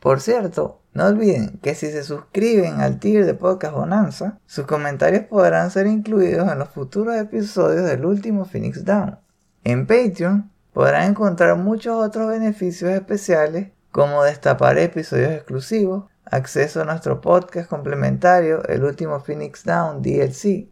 Por cierto, no olviden que si se suscriben al tier de Podcast Bonanza, sus comentarios podrán ser incluidos en los futuros episodios del último Phoenix Down. En Patreon podrán encontrar muchos otros beneficios especiales como destapar episodios exclusivos, acceso a nuestro podcast complementario, el último Phoenix Down DLC.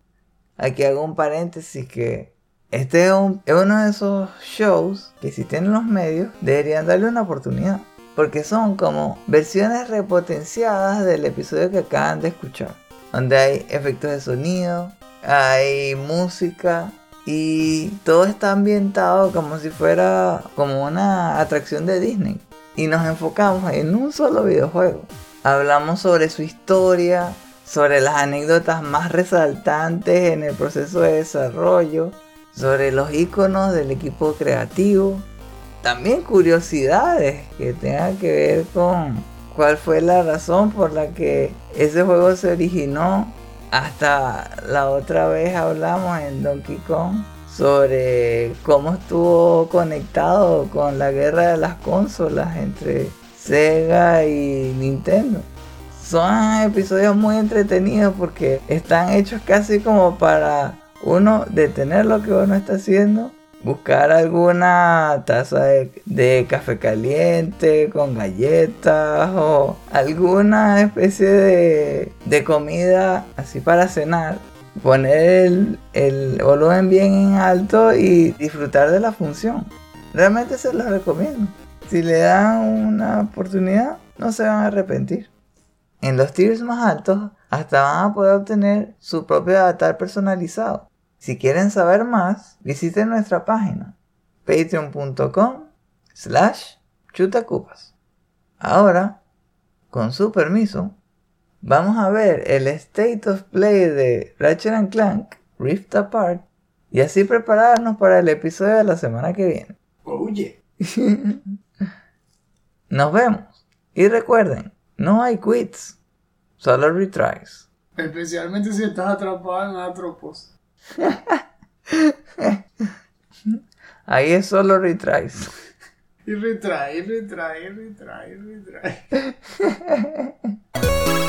Aquí hago un paréntesis que este es, es uno de esos shows que si tienen los medios deberían darle una oportunidad porque son como versiones repotenciadas del episodio que acaban de escuchar, donde hay efectos de sonido, hay música y todo está ambientado como si fuera como una atracción de Disney. Y nos enfocamos en un solo videojuego. Hablamos sobre su historia, sobre las anécdotas más resaltantes en el proceso de desarrollo, sobre los iconos del equipo creativo, también curiosidades que tengan que ver con cuál fue la razón por la que ese juego se originó. Hasta la otra vez hablamos en Donkey Kong sobre cómo estuvo conectado con la guerra de las consolas entre Sega y Nintendo. Son episodios muy entretenidos porque están hechos casi como para uno detener lo que uno está haciendo buscar alguna taza de, café caliente con galletas o alguna especie de, de comida así para cenar. Poner el, volumen bien en alto y disfrutar de la función. Realmente se los recomiendo. Si le dan una oportunidad, no se van a arrepentir. En los tiers más altos, hasta van a poder obtener su propio avatar personalizado si quieren saber más, visiten nuestra página patreon.com slash chutacupas. Ahora, con su permiso, vamos a ver el State of Play de Ratchet Clank Rift Apart y así prepararnos para el episodio de la semana que viene. Oye. Nos vemos. Y recuerden, no hay quits, solo retries. Especialmente si estás atrapado en Atropos. Ahí es solo retries. Y retrae, retrae, retrae, retrae.